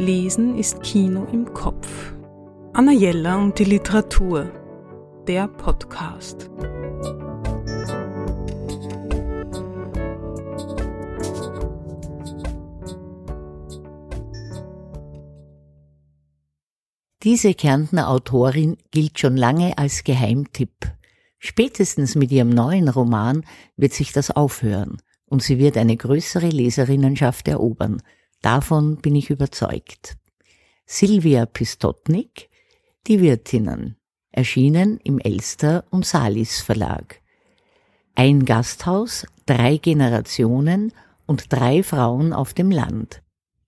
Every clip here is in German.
Lesen ist Kino im Kopf. Anna Jella und die Literatur. Der Podcast. Diese Kärntner Autorin gilt schon lange als Geheimtipp. Spätestens mit ihrem neuen Roman wird sich das aufhören und sie wird eine größere Leserinnenschaft erobern. Davon bin ich überzeugt. Silvia Pistotnik, Die Wirtinnen, erschienen im Elster und Salis Verlag. Ein Gasthaus, drei Generationen und drei Frauen auf dem Land.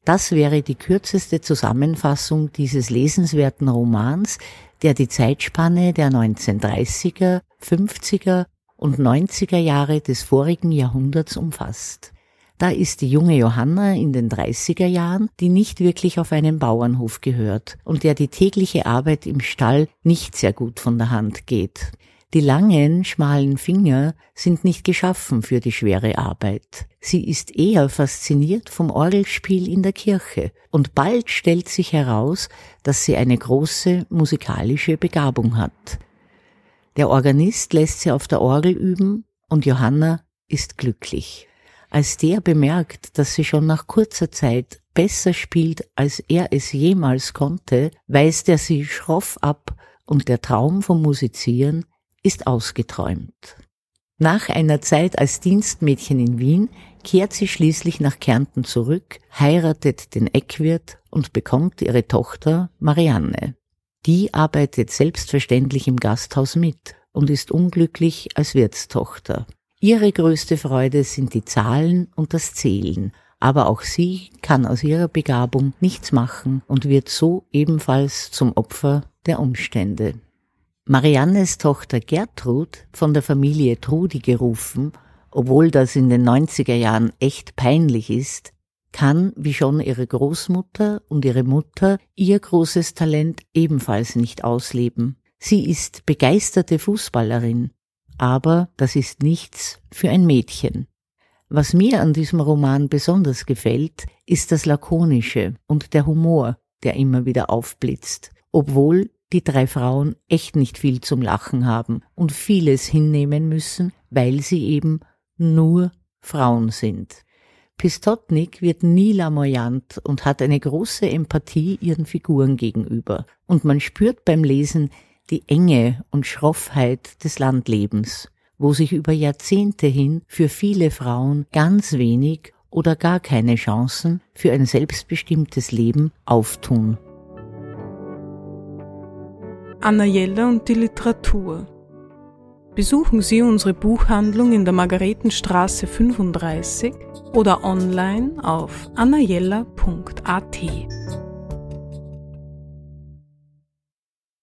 Das wäre die kürzeste Zusammenfassung dieses lesenswerten Romans, der die Zeitspanne der 1930er, 50er und 90er Jahre des vorigen Jahrhunderts umfasst. Da ist die junge Johanna in den 30er Jahren, die nicht wirklich auf einen Bauernhof gehört und der die tägliche Arbeit im Stall nicht sehr gut von der Hand geht. Die langen, schmalen Finger sind nicht geschaffen für die schwere Arbeit. Sie ist eher fasziniert vom Orgelspiel in der Kirche und bald stellt sich heraus, dass sie eine große musikalische Begabung hat. Der Organist lässt sie auf der Orgel üben und Johanna ist glücklich. Als der bemerkt, dass sie schon nach kurzer Zeit besser spielt, als er es jemals konnte, weist er sie schroff ab und der Traum vom Musizieren ist ausgeträumt. Nach einer Zeit als Dienstmädchen in Wien kehrt sie schließlich nach Kärnten zurück, heiratet den Eckwirt und bekommt ihre Tochter Marianne. Die arbeitet selbstverständlich im Gasthaus mit und ist unglücklich als Wirtstochter. Ihre größte Freude sind die Zahlen und das Zählen, aber auch sie kann aus ihrer Begabung nichts machen und wird so ebenfalls zum Opfer der Umstände. Mariannes Tochter Gertrud, von der Familie Trudi gerufen, obwohl das in den 90er Jahren echt peinlich ist, kann, wie schon ihre Großmutter und ihre Mutter, ihr großes Talent ebenfalls nicht ausleben. Sie ist begeisterte Fußballerin, aber das ist nichts für ein Mädchen. Was mir an diesem Roman besonders gefällt, ist das Lakonische und der Humor, der immer wieder aufblitzt, obwohl die drei Frauen echt nicht viel zum Lachen haben und vieles hinnehmen müssen, weil sie eben nur Frauen sind. Pistotnik wird nie lamoyant und hat eine große Empathie ihren Figuren gegenüber. Und man spürt beim Lesen die Enge und Schroffheit des Landlebens, wo sich über Jahrzehnte hin für viele Frauen ganz wenig oder gar keine Chancen für ein selbstbestimmtes Leben auftun. Anna Jella und die Literatur. Besuchen Sie unsere Buchhandlung in der Margaretenstraße 35 oder online auf annajella.at.